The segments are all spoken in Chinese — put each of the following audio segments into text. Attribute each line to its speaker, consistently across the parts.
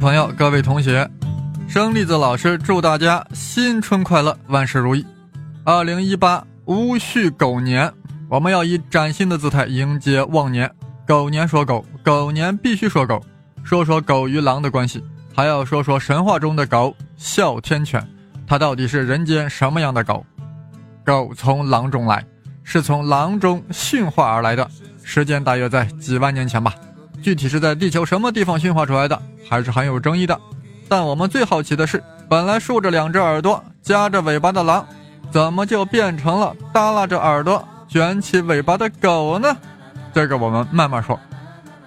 Speaker 1: 朋友，各位同学，生栗子老师祝大家新春快乐，万事如意。二零一八戊戌狗年，我们要以崭新的姿态迎接旺年。狗年说狗，狗年必须说狗，说说狗与狼的关系，还要说说神话中的狗哮天犬，它到底是人间什么样的狗？狗从狼中来，是从狼中驯化而来的，时间大约在几万年前吧。具体是在地球什么地方驯化出来的，还是很有争议的。但我们最好奇的是，本来竖着两只耳朵、夹着尾巴的狼，怎么就变成了耷拉着耳朵、卷起尾巴的狗呢？这个我们慢慢说。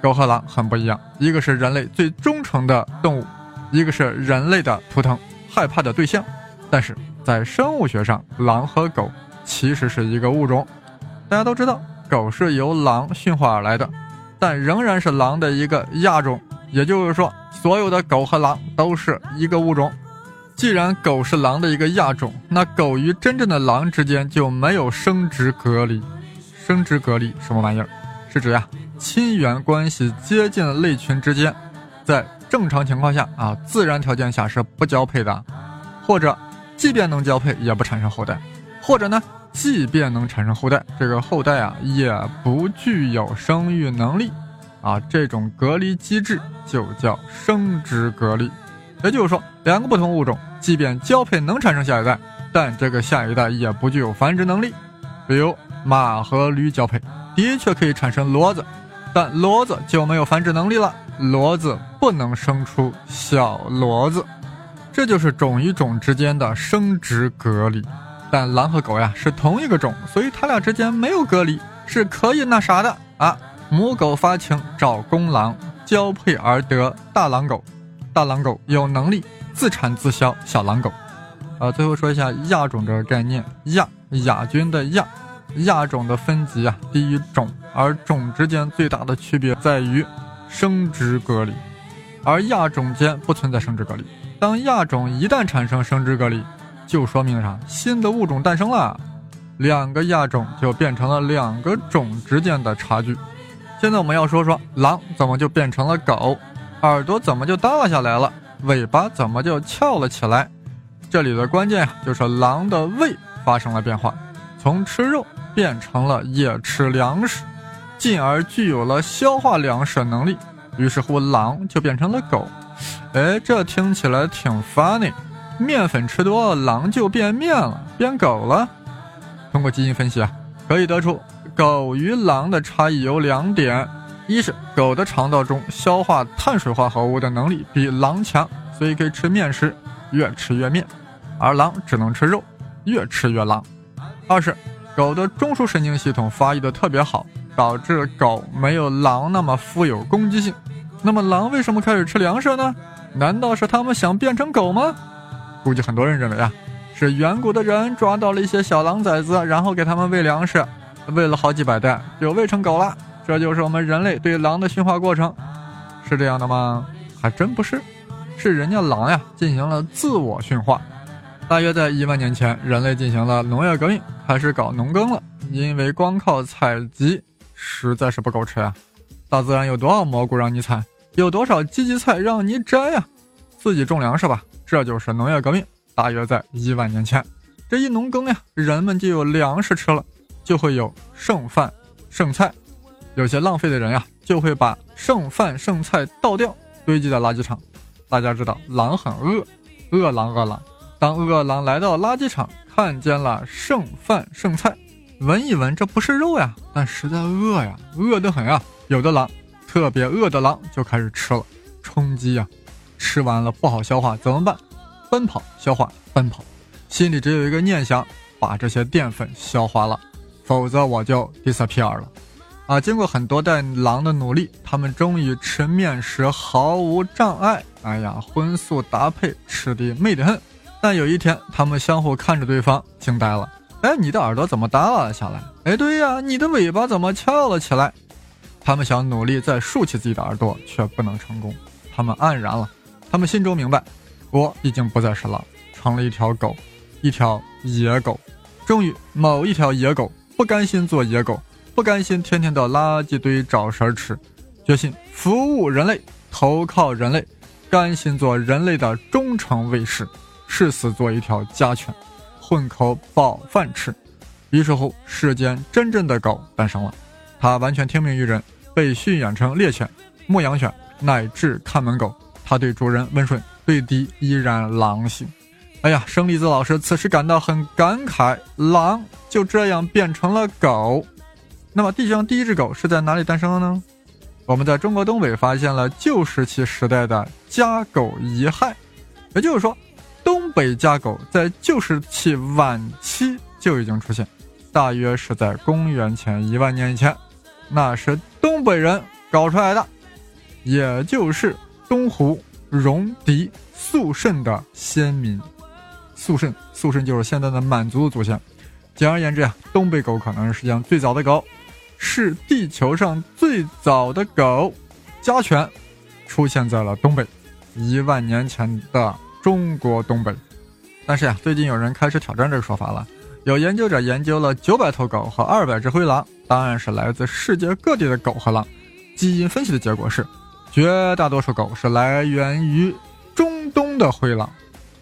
Speaker 1: 狗和狼很不一样，一个是人类最忠诚的动物，一个是人类的图腾、害怕的对象。但是在生物学上，狼和狗其实是一个物种。大家都知道，狗是由狼驯化而来的。但仍然是狼的一个亚种，也就是说，所有的狗和狼都是一个物种。既然狗是狼的一个亚种，那狗与真正的狼之间就没有生殖隔离。生殖隔离什么玩意儿？是指呀，亲缘关系接近的类群之间，在正常情况下啊，自然条件下是不交配的，或者即便能交配，也不产生后代，或者呢？即便能产生后代，这个后代啊也不具有生育能力，啊，这种隔离机制就叫生殖隔离。也就是说，两个不同物种，即便交配能产生下一代，但这个下一代也不具有繁殖能力。比如马和驴交配，的确可以产生骡子，但骡子就没有繁殖能力了，骡子不能生出小骡子。这就是种与种之间的生殖隔离。但狼和狗呀是同一个种，所以它俩之间没有隔离，是可以那啥的啊。母狗发情找公狼交配而得大狼狗，大狼狗有能力自产自销小狼狗。啊，最后说一下亚种这个概念，亚亚军的亚，亚种的分级啊低于种，而种之间最大的区别在于生殖隔离，而亚种间不存在生殖隔离。当亚种一旦产生生殖隔离。就说明啥？新的物种诞生了，两个亚种就变成了两个种之间的差距。现在我们要说说狼怎么就变成了狗，耳朵怎么就耷拉下来了，尾巴怎么就翘了起来？这里的关键呀，就是狼的胃发生了变化，从吃肉变成了也吃粮食，进而具有了消化粮食能力。于是乎，狼就变成了狗。哎，这听起来。挺 funny。面粉吃多了，狼就变面了，变狗了。通过基因分析啊，可以得出狗与狼的差异有两点：一是狗的肠道中消化碳水化合物的能力比狼强，所以可以吃面食，越吃越面；而狼只能吃肉，越吃越狼。二是狗的中枢神经系统发育的特别好，导致狗没有狼那么富有攻击性。那么狼为什么开始吃粮食呢？难道是他们想变成狗吗？估计很多人认为啊，是远古的人抓到了一些小狼崽子，然后给他们喂粮食，喂了好几百代就喂成狗了。这就是我们人类对狼的驯化过程，是这样的吗？还真不是，是人家狼呀进行了自我驯化。大约在一万年前，人类进行了农业革命，开始搞农耕了。因为光靠采集实在是不够吃啊，大自然有多少蘑菇让你采，有多少荠荠菜让你摘呀，自己种粮食吧。这就是农业革命，大约在一万年前，这一农耕呀，人们就有粮食吃了，就会有剩饭剩菜，有些浪费的人呀，就会把剩饭剩菜倒掉，堆积在垃圾场。大家知道，狼很饿，饿狼饿狼。当饿狼来到垃圾场，看见了剩饭剩菜，闻一闻，这不是肉呀，但实在饿呀，饿得很啊。有的狼，特别饿的狼就开始吃了，充饥呀。吃完了不好消化怎么办？奔跑消化，奔跑，心里只有一个念想，把这些淀粉消化了，否则我就 disappear 了。啊，经过很多代狼的努力，他们终于吃面食毫无障碍。哎呀，荤素搭配，吃的美得很。但有一天，他们相互看着对方，惊呆了。哎，你的耳朵怎么耷拉了下来？哎，对呀，你的尾巴怎么翘了起来？他们想努力再竖起自己的耳朵，却不能成功。他们黯然了。他们心中明白，我已经不再是狼，成了一条狗，一条野狗。终于，某一条野狗不甘心做野狗。不甘心天天到垃圾堆找食吃，决心服务人类，投靠人类，甘心做人类的忠诚卫士，誓死做一条家犬，混口饱饭吃。于是乎，世间真正的狗诞生了。它完全听命于人，被驯养成猎犬、牧羊犬乃至看门狗。它对主人温顺，对敌依然狼性。哎呀，生栗子老师此时感到很感慨，狼就这样变成了狗。那么，地球上第一只狗是在哪里诞生的呢？我们在中国东北发现了旧石器时代的家狗遗骸，也就是说，东北家狗在旧石器晚期就已经出现，大约是在公元前一万年以前，那是东北人搞出来的，也就是东湖、戎狄、肃慎的先民。肃慎，肃慎就是现在的满族的祖先。简而言之啊，东北狗可能是世界上最早的狗。是地球上最早的狗，家犬，出现在了东北，一万年前的中国东北。但是呀，最近有人开始挑战这个说法了。有研究者研究了九百头狗和二百只灰狼，当然是来自世界各地的狗和狼。基因分析的结果是，绝大多数狗是来源于中东的灰狼，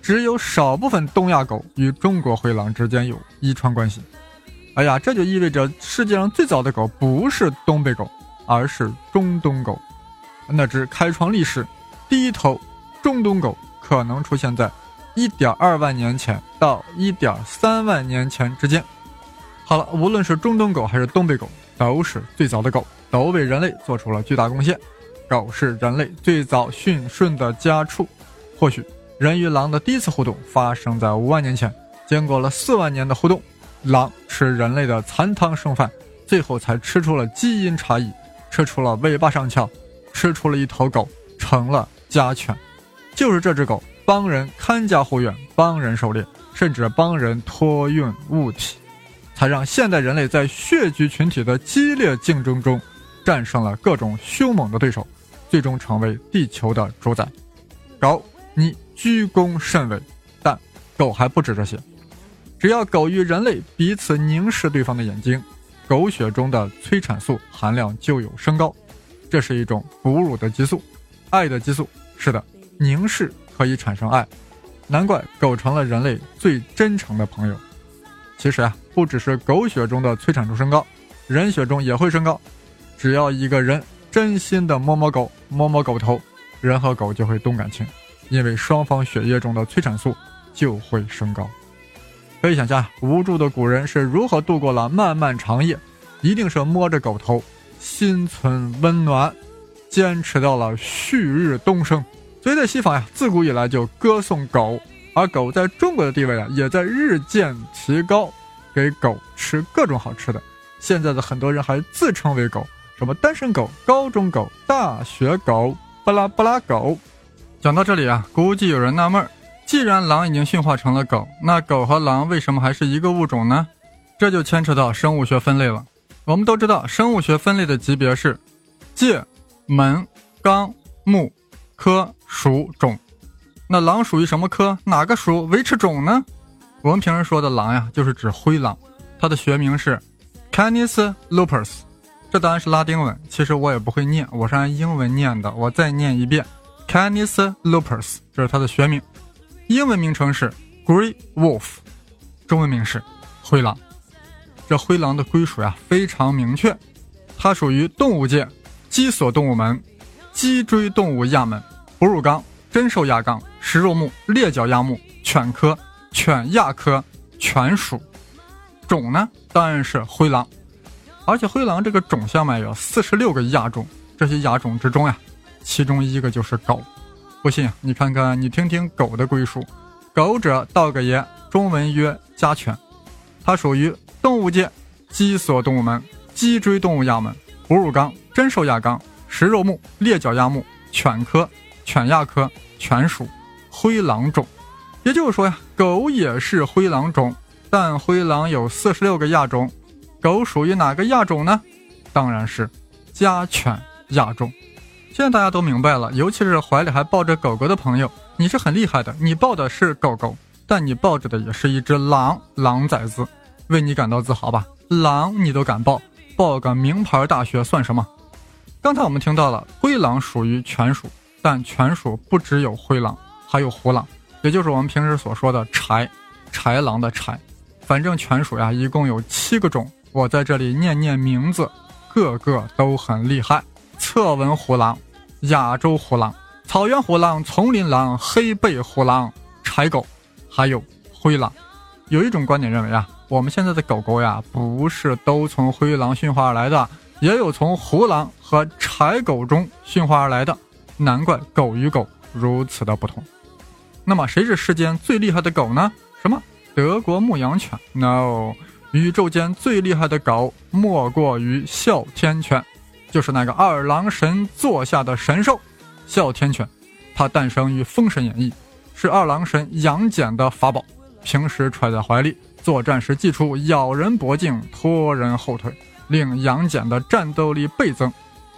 Speaker 1: 只有少部分东亚狗与中国灰狼之间有遗传关系。哎呀，这就意味着世界上最早的狗不是东北狗，而是中东狗。那只开创历史第一头中东狗可能出现在1.2万年前到1.3万年前之间。好了，无论是中东狗还是东北狗，都是最早的狗，都为人类做出了巨大贡献。狗是人类最早驯顺的家畜。或许人与狼的第一次互动发生在5万年前，经过了4万年的互动。狼吃人类的残汤剩饭，最后才吃出了基因差异，吃出了尾巴上翘，吃出了一头狗，成了家犬。就是这只狗帮人看家护院，帮人狩猎，甚至帮人托运物体，才让现代人类在血菊群体的激烈竞争中，战胜了各种凶猛的对手，最终成为地球的主宰。狗，你居功甚伟，但狗还不止这些。只要狗与人类彼此凝视对方的眼睛，狗血中的催产素含量就有升高。这是一种哺乳的激素，爱的激素。是的，凝视可以产生爱，难怪狗成了人类最真诚的朋友。其实啊，不只是狗血中的催产素升高，人血中也会升高。只要一个人真心的摸摸狗，摸摸狗头，人和狗就会动感情，因为双方血液中的催产素就会升高。可以想象，无助的古人是如何度过了漫漫长夜，一定是摸着狗头，心存温暖，坚持到了旭日东升。所以在西方呀，自古以来就歌颂狗，而狗在中国的地位啊，也在日渐提高，给狗吃各种好吃的。现在的很多人还自称为狗，什么单身狗、高中狗、大学狗、巴拉巴拉狗。讲到这里啊，估计有人纳闷儿。既然狼已经驯化成了狗，那狗和狼为什么还是一个物种呢？这就牵扯到生物学分类了。我们都知道，生物学分类的级别是界、门、纲、目、科、属、种。那狼属于什么科？哪个属？维持种呢？我们平时说的狼呀，就是指灰狼，它的学名是 Canis lupus。这当然是拉丁文，其实我也不会念，我是按英文念的。我再念一遍，Canis lupus，这是它的学名。英文名称是 Grey Wolf，中文名是灰狼。这灰狼的归属呀非常明确，它属于动物界脊索动物门脊椎动物亚门哺乳纲真兽亚纲食肉目猎角亚目犬科犬亚科犬属。种呢当然是灰狼，而且灰狼这个种下面有四十六个亚种，这些亚种之中呀，其中一个就是狗。不信，你看看，你听听狗的归属。狗者，道格爷，中文曰家犬，它属于动物界脊索动物门脊椎动物亚门哺乳纲、真兽亚纲、食肉目、猎角亚目、犬科、犬亚科、犬属、灰狼种。也就是说呀，狗也是灰狼种，但灰狼有四十六个亚种。狗属于哪个亚种呢？当然是家犬亚种。现在大家都明白了，尤其是怀里还抱着狗狗的朋友，你是很厉害的。你抱的是狗狗，但你抱着的也是一只狼，狼崽子，为你感到自豪吧？狼你都敢抱，抱个名牌大学算什么？刚才我们听到了灰狼属于犬属，但犬属不只有灰狼，还有虎狼，也就是我们平时所说的豺，豺狼的豺。反正犬属呀，一共有七个种，我在这里念念名字，个个都很厉害。侧纹虎狼、亚洲虎狼、草原虎狼、丛林狼、黑背虎狼、柴狗，还有灰狼。有一种观点认为啊，我们现在的狗狗呀，不是都从灰狼驯化而来的，也有从虎狼和柴狗中驯化而来的。难怪狗与狗如此的不同。那么，谁是世间最厉害的狗呢？什么？德国牧羊犬？No，宇宙间最厉害的狗莫过于哮天犬。就是那个二郎神座下的神兽，哮天犬，它诞生于《封神演义》，是二郎神杨戬的法宝，平时揣在怀里，作战时祭出，咬人脖颈，拖人后腿，令杨戬的战斗力倍增。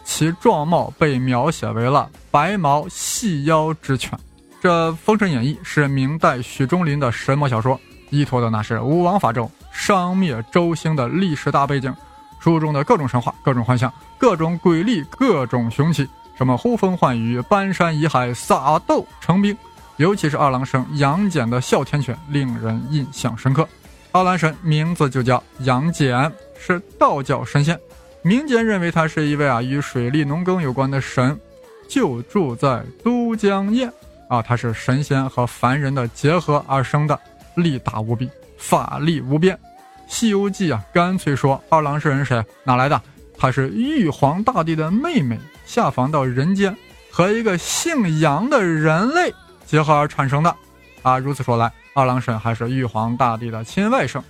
Speaker 1: 其状貌被描写为了白毛细腰之犬。这《封神演义》是明代许忠林的神魔小说，依托的那是武王伐纣、商灭周兴的历史大背景。书中的各种神话、各种幻象、各种鬼力、各种雄奇，什么呼风唤雨、搬山移海、撒豆成兵，尤其是二郎神杨戬的哮天犬，令人印象深刻。二郎神名字就叫杨戬，是道教神仙，民间认为他是一位啊与水利农耕有关的神，就住在都江堰啊，他是神仙和凡人的结合而生的，力大无比，法力无边。《西游记》啊，干脆说二郎神是谁？哪来的？他是玉皇大帝的妹妹，下凡到人间，和一个姓杨的人类结合而产生的。啊，如此说来，二郎神还是玉皇大帝的亲外甥。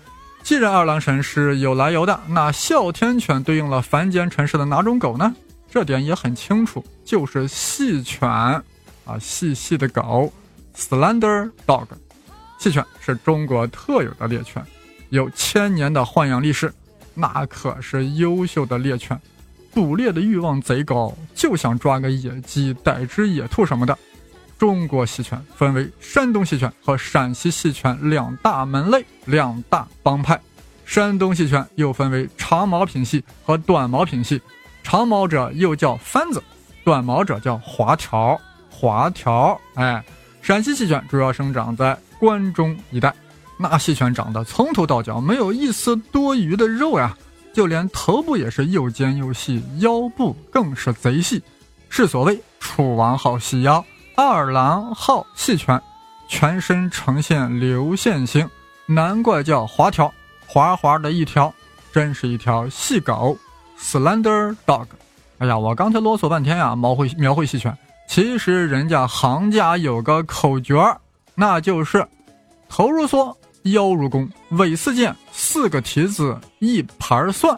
Speaker 1: 既然二郎神是有来由的，那哮天犬对应了凡间尘世的哪种狗呢？这点也很清楚，就是细犬。啊，细细的狗，slender dog。细犬是中国特有的猎犬。有千年的豢养历史，那可是优秀的猎犬，捕猎的欲望贼高，就想抓个野鸡、逮只野兔什么的。中国细犬分为山东细犬和陕西细犬两大门类、两大帮派。山东细犬又分为长毛品系和短毛品系，长毛者又叫番子，短毛者叫华条。华条，哎，陕西细犬主要生长在关中一带。那细犬长得从头到脚没有一丝多余的肉呀，就连头部也是又尖又细，腰部更是贼细，是所谓楚王好细腰，二郎好细犬，全身呈现流线型，难怪叫滑条，滑滑的一条，真是一条细狗，slender dog。哎呀，我刚才啰嗦半天呀，描绘描绘细犬，其实人家行家有个口诀，那就是头如梭。腰如弓，尾似箭，四个蹄子一盘蒜，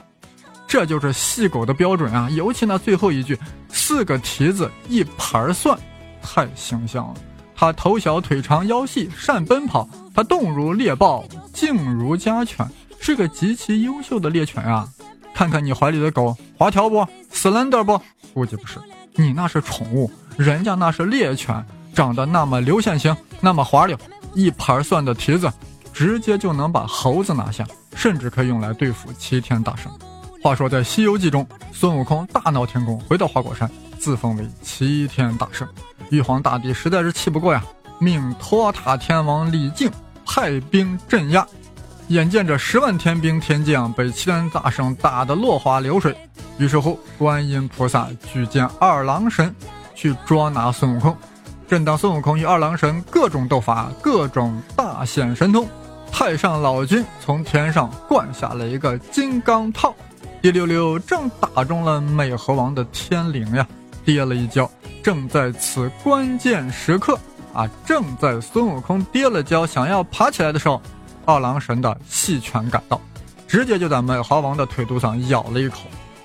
Speaker 1: 这就是细狗的标准啊！尤其那最后一句“四个蹄子一盘蒜”，太形象了。它头小腿长腰细，善奔跑。它动如猎豹，静如家犬，是个极其优秀的猎犬啊！看看你怀里的狗，滑条不？slender 不？估计不是，你那是宠物，人家那是猎犬，长得那么流线型，那么滑溜，一盘蒜的蹄子。直接就能把猴子拿下，甚至可以用来对付齐天大圣。话说在《西游记》中，孙悟空大闹天宫，回到花果山，自封为齐天大圣。玉皇大帝实在是气不过呀，命托塔天王李靖派兵镇压。眼见着十万天兵天将被齐天大圣打得落花流水，于是乎，观音菩萨举荐二郎神去捉拿孙悟空。正当孙悟空与二郎神各种斗法，各种大显神通。太上老君从天上灌下了一个金刚套，滴溜溜正打中了美猴王的天灵呀！跌了一跤。正在此关键时刻啊，正在孙悟空跌了跤想要爬起来的时候，二郎神的细犬赶到，直接就在美猴王的腿肚上咬了一口，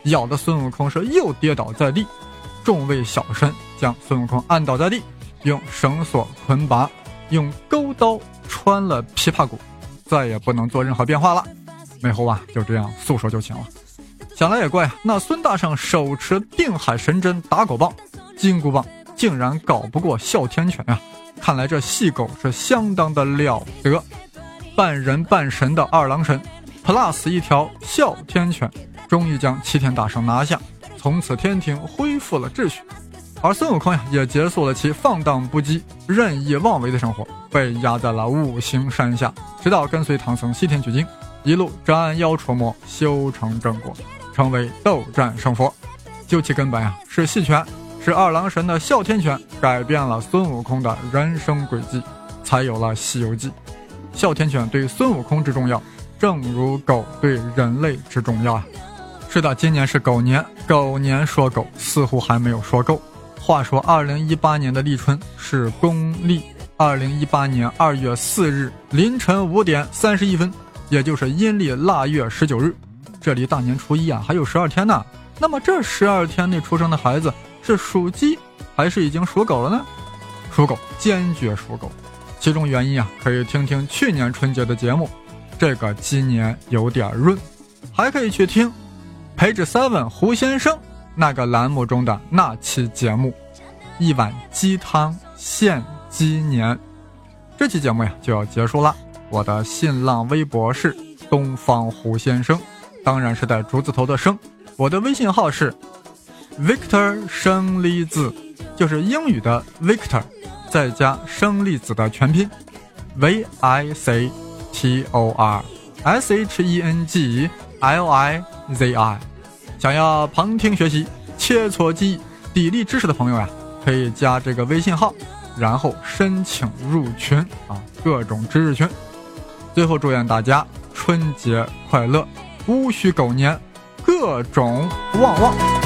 Speaker 1: 咬的孙悟空是又跌倒在地。众位小神将孙悟空按倒在地，用绳索捆绑，用钩刀穿了琵琶骨，再也不能做任何变化了。美猴王就这样束手就擒了。想来也怪啊，那孙大圣手持定海神针打狗棒、金箍棒，竟然搞不过哮天犬呀！看来这细狗是相当的了得。半人半神的二郎神，plus 一条哮天犬，终于将齐天大圣拿下，从此天庭恢复了秩序。而孙悟空呀，也结束了其放荡不羁、任意妄为的生活，被压在了五行山下，直到跟随唐僧西天取经，一路斩妖除魔，修成正果。成为斗战胜佛，究其根本啊，是戏拳，是二郎神的哮天犬改变了孙悟空的人生轨迹，才有了《西游记》。哮天犬对孙悟空之重要，正如狗对人类之重要啊！是的，今年是狗年，狗年说狗似乎还没有说够。话说，二零一八年的立春是公历二零一八年二月四日凌晨五点三十一分，也就是阴历腊月十九日。这离大年初一啊还有十二天呢，那么这十二天内出生的孩子是属鸡还是已经属狗了呢？属狗，坚决属狗。其中原因啊，可以听听去年春节的节目，这个鸡年有点润。还可以去听陪着 seven 胡先生那个栏目中的那期节目，一碗鸡汤献鸡年。这期节目呀就要结束了。我的新浪微博是东方胡先生。当然是带竹字头的生，我的微信号是 Victor 生粒子，就是英语的 Victor，再加生粒子的全拼 V I C T O R S H E N G L I Z I。想要旁听学习、切磋技艺、砥砺知识的朋友呀，可以加这个微信号，然后申请入群啊，各种知识群。最后祝愿大家春节快乐！戊戌狗年，各种旺旺。